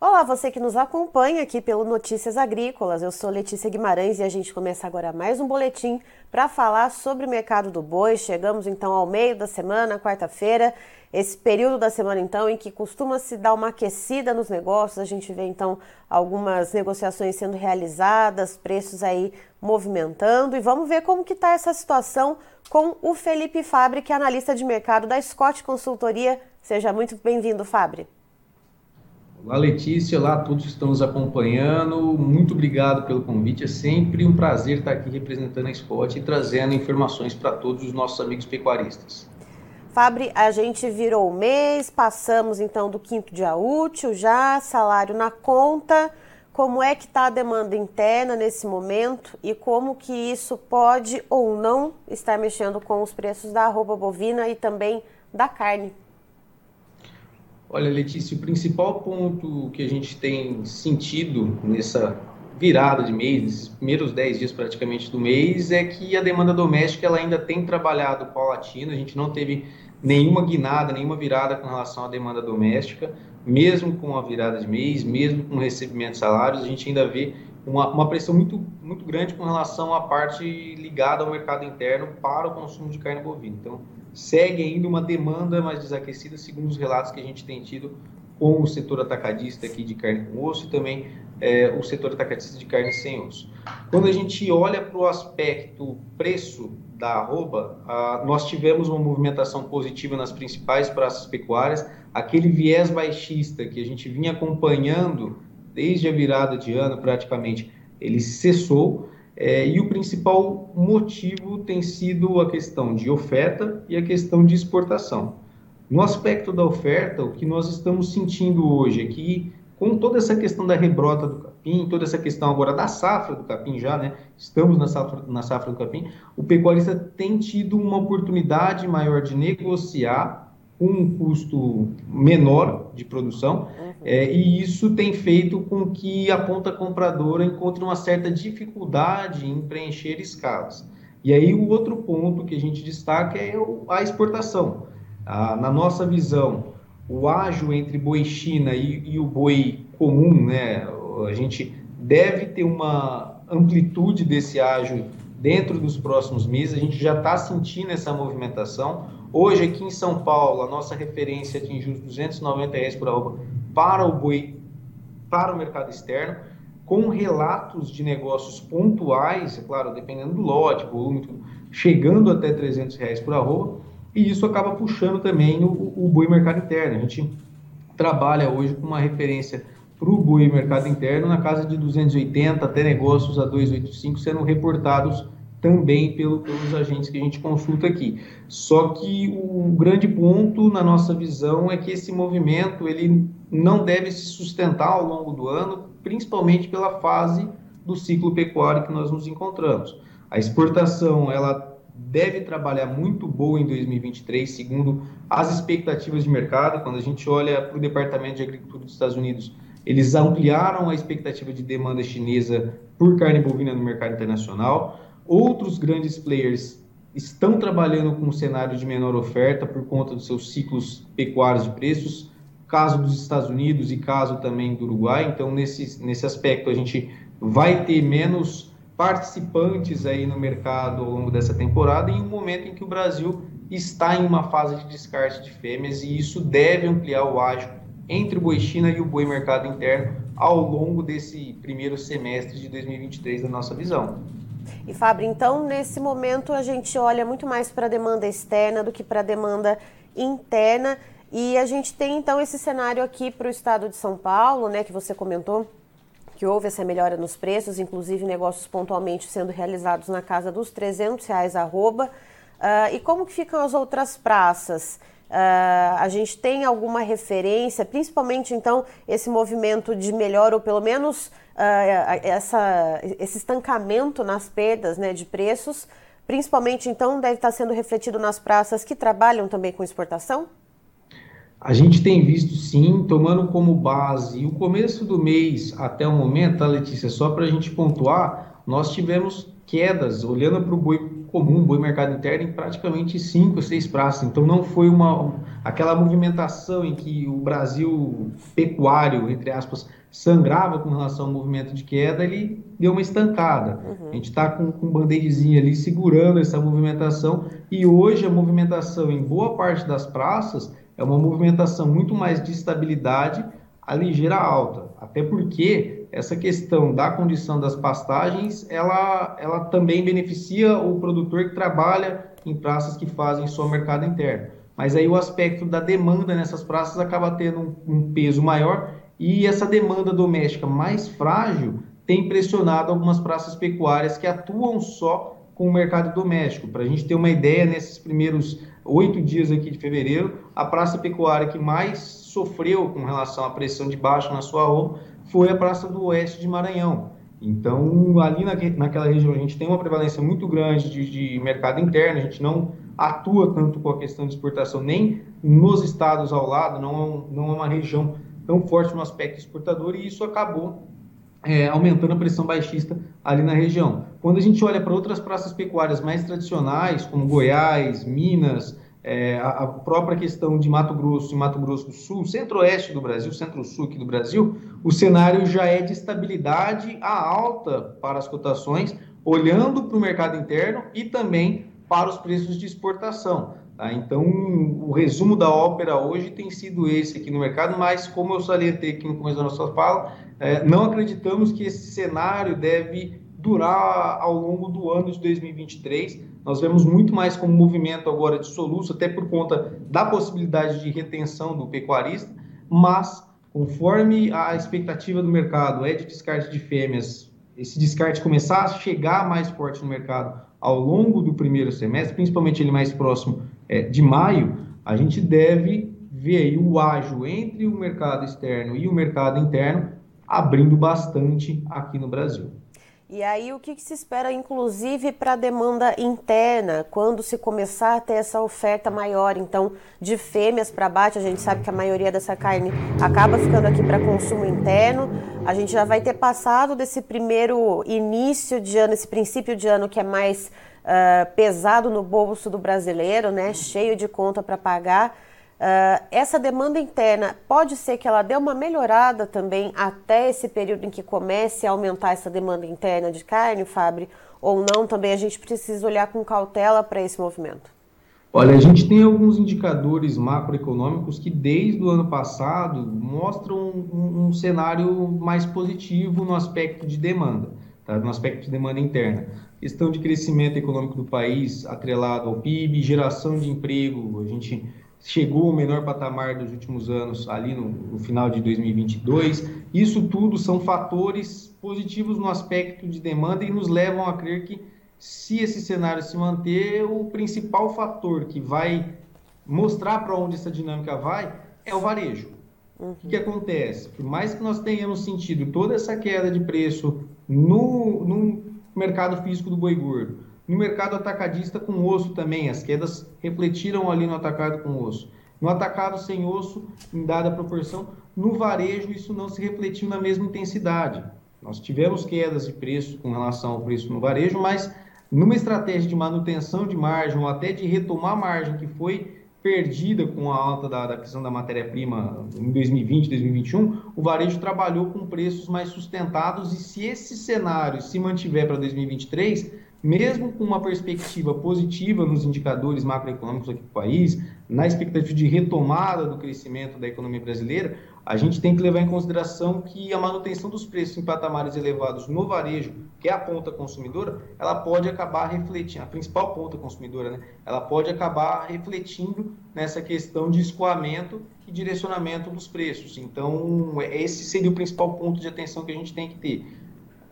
Olá, você que nos acompanha aqui pelo Notícias Agrícolas. Eu sou Letícia Guimarães e a gente começa agora mais um boletim para falar sobre o mercado do boi. Chegamos então ao meio da semana, quarta-feira, esse período da semana então em que costuma se dar uma aquecida nos negócios. A gente vê então algumas negociações sendo realizadas, preços aí movimentando e vamos ver como que está essa situação com o Felipe Fabre, que é analista de mercado da Scott Consultoria. Seja muito bem-vindo, Fabre. Olá, Letícia. Olá a todos que estão nos acompanhando. Muito obrigado pelo convite. É sempre um prazer estar aqui representando a Spot e trazendo informações para todos os nossos amigos pecuaristas. Fabre, a gente virou o mês, passamos então do quinto dia útil já, salário na conta. Como é que está a demanda interna nesse momento e como que isso pode ou não estar mexendo com os preços da arroba bovina e também da carne? Olha, Letícia, o principal ponto que a gente tem sentido nessa virada de mês, nesses primeiros 10 dias praticamente do mês, é que a demanda doméstica ela ainda tem trabalhado paulatina, a gente não teve nenhuma guinada, nenhuma virada com relação à demanda doméstica, mesmo com a virada de mês, mesmo com o recebimento de salários, a gente ainda vê uma, uma pressão muito, muito grande com relação à parte ligada ao mercado interno para o consumo de carne bovina. Então, segue ainda uma demanda mais desaquecida, segundo os relatos que a gente tem tido com o setor atacadista aqui de carne com osso e também é, o setor atacadista de carne sem osso. Quando a gente olha para o aspecto preço da arroba, a, nós tivemos uma movimentação positiva nas principais praças pecuárias, aquele viés baixista que a gente vinha acompanhando desde a virada de ano praticamente, ele cessou é, e o principal motivo tem sido a questão de oferta e a questão de exportação. No aspecto da oferta, o que nós estamos sentindo hoje é com toda essa questão da rebrota do capim, toda essa questão agora da safra do capim já, né? Estamos na safra, na safra do capim, o pecuarista tem tido uma oportunidade maior de negociar com um custo menor de produção, uhum. é, e isso tem feito com que a ponta compradora encontre uma certa dificuldade em preencher escalas. E aí o outro ponto que a gente destaca é a exportação. Ah, na nossa visão, o ágio entre boi China e, e o boi comum, né, a gente deve ter uma amplitude desse ágio dentro dos próximos meses, a gente já está sentindo essa movimentação. Hoje, aqui em São Paulo, a nossa referência atingiu os 290 reais por arroba para o boi, para o mercado externo, com relatos de negócios pontuais, é claro, dependendo do lote, volume, chegando até 300 reais por arroba, e isso acaba puxando também o, o boi mercado interno. A gente trabalha hoje com uma referência para o boi mercado interno na casa de 280 até negócios a 285 sendo reportados também pelo, pelos agentes que a gente consulta aqui. Só que o grande ponto na nossa visão é que esse movimento ele não deve se sustentar ao longo do ano, principalmente pela fase do ciclo pecuário que nós nos encontramos. A exportação ela deve trabalhar muito boa em 2023, segundo as expectativas de mercado. Quando a gente olha para o Departamento de Agricultura dos Estados Unidos, eles ampliaram a expectativa de demanda chinesa por carne bovina no mercado internacional. Outros grandes players estão trabalhando com um cenário de menor oferta por conta dos seus ciclos pecuários de preços, caso dos Estados Unidos e caso também do Uruguai. Então, nesse, nesse aspecto, a gente vai ter menos participantes aí no mercado ao longo dessa temporada, em um momento em que o Brasil está em uma fase de descarte de fêmeas e isso deve ampliar o ágio entre o boi China e o boi mercado interno ao longo desse primeiro semestre de 2023 da nossa visão. E Fábio, então nesse momento a gente olha muito mais para a demanda externa do que para a demanda interna. E a gente tem então esse cenário aqui para o estado de São Paulo, né, que você comentou, que houve essa melhora nos preços, inclusive negócios pontualmente sendo realizados na casa dos 300 reais arroba. Uh, e como que ficam as outras praças? Uh, a gente tem alguma referência, principalmente então esse movimento de melhor ou pelo menos uh, essa, esse estancamento nas perdas né, de preços, principalmente então deve estar sendo refletido nas praças que trabalham também com exportação? A gente tem visto sim, tomando como base o começo do mês até o momento, tá, Letícia? Só para a gente pontuar, nós tivemos quedas, olhando para o boi comum, boi mercado interno, em praticamente cinco, seis praças. Então não foi uma aquela movimentação em que o Brasil pecuário, entre aspas, sangrava com relação ao movimento de queda, ele deu uma estancada. Uhum. A gente está com, com um band-aidzinho ali segurando essa movimentação e hoje a movimentação em boa parte das praças é uma movimentação muito mais de estabilidade a ligeira alta, até porque essa questão da condição das pastagens, ela, ela também beneficia o produtor que trabalha em praças que fazem só mercado interno. Mas aí o aspecto da demanda nessas praças acaba tendo um, um peso maior e essa demanda doméstica mais frágil tem pressionado algumas praças pecuárias que atuam só com o mercado doméstico. Para a gente ter uma ideia, nesses primeiros oito dias aqui de fevereiro, a praça pecuária que mais sofreu com relação à pressão de baixo na sua roupa foi a praça do oeste de Maranhão. Então, ali na, naquela região, a gente tem uma prevalência muito grande de, de mercado interno, a gente não atua tanto com a questão de exportação, nem nos estados ao lado, não, é não é uma região tão forte no aspecto exportador e isso acabou é, aumentando a pressão baixista ali na região. Quando a gente olha para outras praças pecuárias mais tradicionais, como Goiás, Minas, é, a, a, própria questão de Mato Grosso e Mato Grosso do Sul, centro-oeste do Brasil, centro-sul aqui do Brasil, o cenário já é de estabilidade à alta para as cotações, olhando para o mercado interno e também para os preços de exportação. Tá? Então, o resumo da ópera hoje tem sido esse aqui no mercado, mas como eu salientei aqui no começo da nossa fala, é, não acreditamos que esse cenário deve durar ao longo do ano de 2023. Nós vemos muito mais como movimento agora de soluço, até por conta da possibilidade de retenção do pecuarista, mas conforme a expectativa do mercado é de descarte de fêmeas, esse descarte começar a chegar mais forte no mercado ao longo do primeiro semestre, principalmente ele mais próximo é, de maio, a gente deve ver o ágio entre o mercado externo e o mercado interno abrindo bastante aqui no Brasil. E aí, o que, que se espera, inclusive, para a demanda interna, quando se começar a ter essa oferta maior, então, de fêmeas para abate? A gente sabe que a maioria dessa carne acaba ficando aqui para consumo interno. A gente já vai ter passado desse primeiro início de ano, esse princípio de ano que é mais uh, pesado no bolso do brasileiro, né? Cheio de conta para pagar. Uh, essa demanda interna pode ser que ela dê uma melhorada também até esse período em que comece a aumentar essa demanda interna de carne, Fabre, ou não? Também a gente precisa olhar com cautela para esse movimento. Olha, a gente tem alguns indicadores macroeconômicos que desde o ano passado mostram um, um cenário mais positivo no aspecto de demanda, tá? no aspecto de demanda interna. Questão de crescimento econômico do país atrelado ao PIB, geração de emprego, a gente chegou ao menor patamar dos últimos anos, ali no, no, final de 2022. Isso tudo são fatores positivos no aspecto de demanda e nos levam a crer que, se esse cenário se manter, o principal fator que vai mostrar para onde essa dinâmica vai é o varejo. Uhum. O que, que, acontece? Por mais que nós tenhamos sentido toda essa queda de preço no, no mercado físico do boi gordo, no mercado atacadista com osso também, as quedas refletiram ali no atacado com osso. No atacado sem osso, em dada proporção, no varejo isso não se refletiu na mesma intensidade. Nós tivemos quedas de preço com relação ao preço no varejo, mas numa estratégia de manutenção de margem ou até de retomar margem que foi perdida com a alta da, da questão da matéria-prima em 2020, 2021, o varejo trabalhou com preços mais sustentados e se esse cenário se mantiver para 2023, mesmo com uma perspectiva positiva nos indicadores macroeconômicos aqui do país, na expectativa de retomada do crescimento da economia brasileira, a gente tem que levar em consideração que a manutenção dos preços em patamares elevados no varejo, que é a ponta consumidora, ela pode acabar refletindo, a principal ponta consumidora, né? ela pode acabar refletindo nessa questão de escoamento e direcionamento dos preços. Então, esse seria o principal ponto de atenção que a gente tem que ter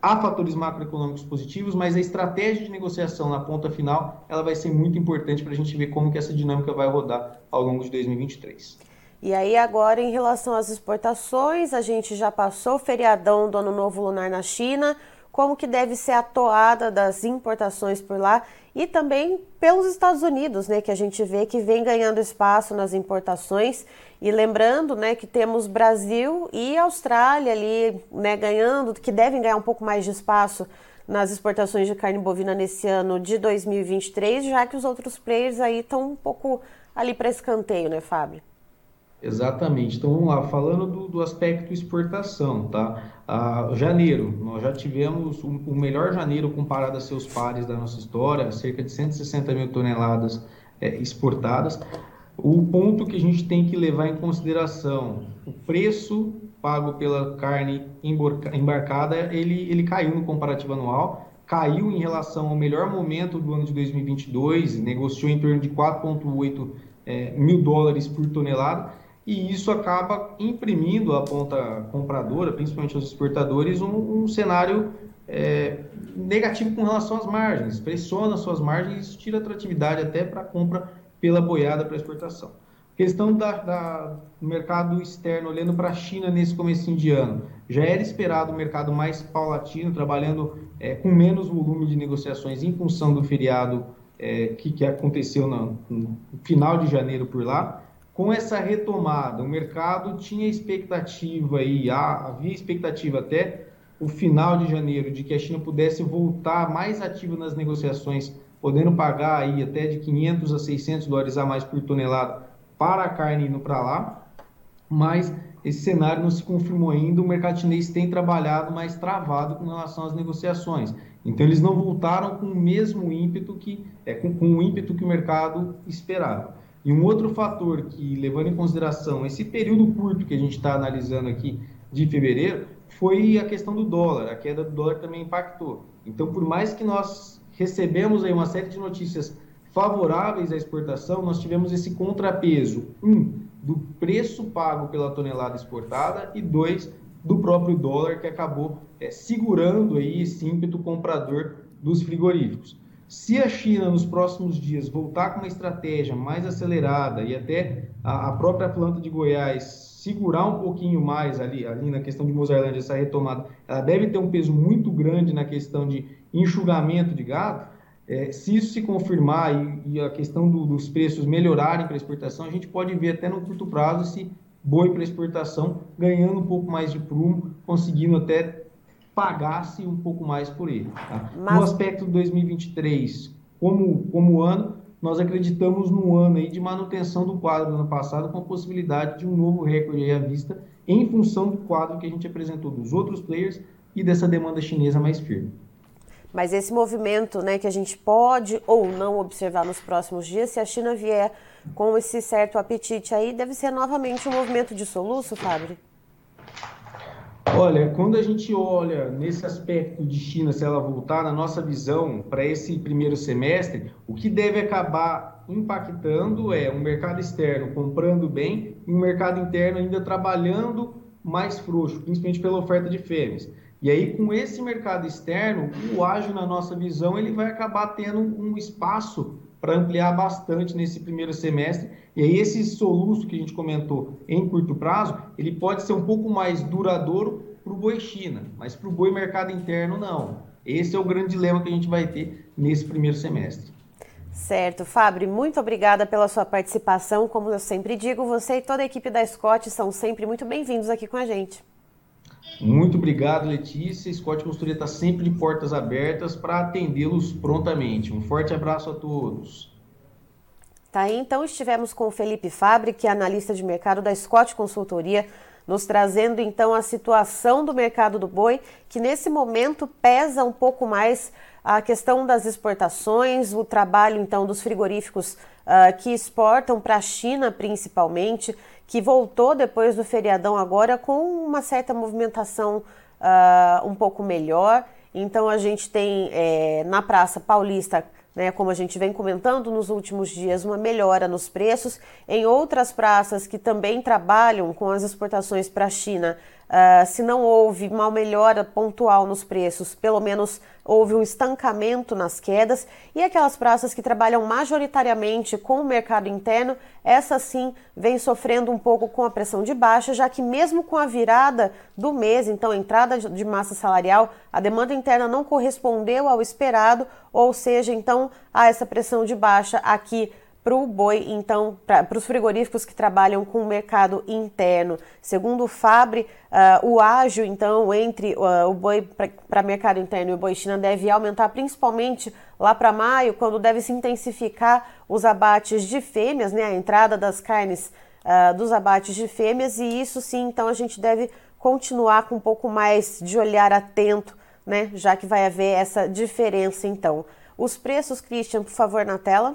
há fatores macroeconômicos positivos, mas a estratégia de negociação na ponta final ela vai ser muito importante para a gente ver como que essa dinâmica vai rodar ao longo de 2023. E aí agora em relação às exportações, a gente já passou o feriadão do Ano Novo Lunar na China, como que deve ser a toada das importações por lá e também pelos Estados Unidos, né, que a gente vê que vem ganhando espaço nas importações. E lembrando, né, que temos Brasil e Austrália ali, né, ganhando, que devem ganhar um pouco mais de espaço nas exportações de carne bovina nesse ano de 2023, já que os outros players aí estão um pouco ali para escanteio, né, Fábio? Exatamente. Então vamos lá, falando do, do aspecto exportação, tá? Ah, janeiro, nós já tivemos o, melhor janeiro comparado a seus pares da nossa história, cerca de 160 mil toneladas é, exportadas. O ponto que a gente tem que levar em consideração, o preço pago pela carne embarcada, ele, ele caiu no comparativo anual, caiu em relação ao melhor momento do ano de 2022, negociou em torno de 4,8 é, mil dólares por tonelada, e isso acaba imprimindo à ponta compradora, principalmente aos exportadores, um, um cenário é, negativo com relação às margens, pressiona suas margens e tira atratividade até para a compra pela boiada para exportação. Questão da, da, do mercado externo, olhando para a China nesse começo de ano, já era esperado um mercado mais paulatino, trabalhando é, com menos volume de negociações em função do feriado é, que, que aconteceu no, no final de janeiro por lá, com essa retomada, o mercado tinha expectativa e havia expectativa até o final de janeiro de que a China pudesse voltar mais ativa nas negociações, podendo pagar aí até de 500 a 600 dólares a mais por tonelada para a carne indo para lá, mas esse cenário não se confirmou ainda. O mercado chinês tem trabalhado mais travado com relação às negociações. Então eles não voltaram com o mesmo ímpeto que é com, com o ímpeto que o mercado esperava. E um outro fator que, levando em consideração esse período curto que a gente está analisando aqui de fevereiro, foi a questão do dólar. A queda do dólar também impactou. Então, por mais que nós recebemos aí uma série de notícias favoráveis à exportação, nós tivemos esse contrapeso, um, do preço pago pela tonelada exportada e dois, do próprio dólar que acabou é, segurando aí esse ímpeto comprador dos frigoríficos. Se a China nos próximos dias voltar com uma estratégia mais acelerada e até a, a própria planta de Goiás segurar um pouquinho mais ali, ali na questão de Mozarlândia, essa retomada, ela deve ter um peso muito grande na questão de enxugamento de gado. É, se isso se confirmar e, e a questão do, dos preços melhorarem para exportação, a gente pode ver até no curto prazo esse boi para exportação ganhando um pouco mais de prumo, conseguindo até pagasse um pouco mais por ele. Tá? Mas... No aspecto de 2023, como, como ano, nós acreditamos no ano aí de manutenção do quadro do ano passado, com a possibilidade de um novo recorde à vista, em função do quadro que a gente apresentou dos outros players e dessa demanda chinesa mais firme. Mas esse movimento né, que a gente pode ou não observar nos próximos dias, se a China vier com esse certo apetite aí, deve ser novamente um movimento de soluço, Fábio? Olha, quando a gente olha nesse aspecto de China, se ela voltar, na nossa visão, para esse primeiro semestre, o que deve acabar impactando é um mercado externo comprando bem e um mercado interno ainda trabalhando mais frouxo, principalmente pela oferta de fêmeas. E aí, com esse mercado externo, o ágio, na nossa visão, ele vai acabar tendo um espaço para ampliar bastante nesse primeiro semestre. E aí esse soluço que a gente comentou em curto prazo, ele pode ser um pouco mais duradouro para o boi China, mas para o boi mercado interno não. Esse é o grande dilema que a gente vai ter nesse primeiro semestre. Certo, Fábio, muito obrigada pela sua participação. Como eu sempre digo, você e toda a equipe da Scott são sempre muito bem-vindos aqui com a gente. Muito obrigado, Letícia. Scott Consultoria está sempre de portas abertas para atendê-los prontamente. Um forte abraço a todos. Tá aí, então estivemos com o Felipe Fabre, que é analista de mercado da Scott Consultoria, nos trazendo então a situação do mercado do boi, que nesse momento pesa um pouco mais a questão das exportações, o trabalho então dos frigoríficos uh, que exportam para a China principalmente que voltou depois do feriadão agora com uma certa movimentação uh, um pouco melhor. Então a gente tem é, na Praça Paulista, né, como a gente vem comentando nos últimos dias, uma melhora nos preços. Em outras praças que também trabalham com as exportações para a China, Uh, se não houve uma melhora pontual nos preços, pelo menos houve um estancamento nas quedas. E aquelas praças que trabalham majoritariamente com o mercado interno, essa sim vem sofrendo um pouco com a pressão de baixa, já que mesmo com a virada do mês, então entrada de massa salarial, a demanda interna não correspondeu ao esperado, ou seja, então há essa pressão de baixa aqui para o boi, então, para os frigoríficos que trabalham com o mercado interno. Segundo o Fabre, uh, o ágio, então, entre uh, o boi para mercado interno e o boi China deve aumentar principalmente lá para maio, quando deve se intensificar os abates de fêmeas, né, a entrada das carnes uh, dos abates de fêmeas, e isso sim, então, a gente deve continuar com um pouco mais de olhar atento, né, já que vai haver essa diferença, então. Os preços, Christian, por favor, na tela.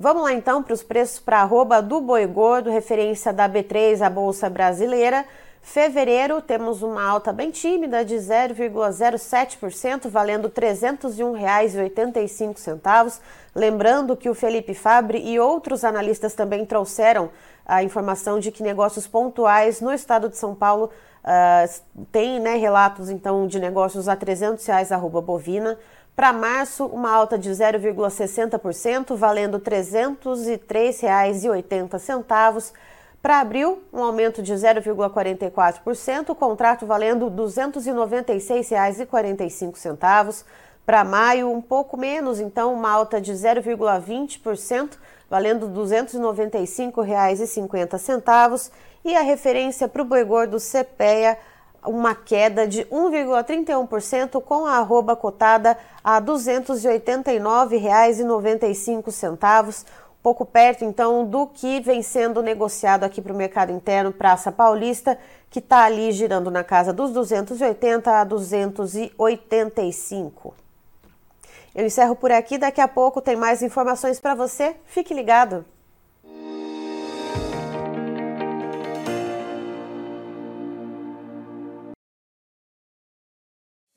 Vamos lá então para os preços para arroba do boi gordo, referência da B3, a Bolsa Brasileira. Fevereiro temos uma alta bem tímida de 0,07%, valendo R$ 301,85. Lembrando que o Felipe Fabre e outros analistas também trouxeram a informação de que negócios pontuais no estado de São Paulo uh, têm né, relatos então de negócios a 300 reais arroba bovina. Para março, uma alta de 0,60%, valendo R$ 303,80. Para abril, um aumento de 0,44%, contrato valendo R$ 296,45. Para maio, um pouco menos, então uma alta de 0,20%, valendo R$ 295,50. E a referência para o boi gordo CPEA uma queda de 1,31% com a arroba cotada a R$ 289,95, pouco perto então do que vem sendo negociado aqui para o mercado interno Praça Paulista, que está ali girando na casa dos 280 a 285. Eu encerro por aqui, daqui a pouco tem mais informações para você. Fique ligado.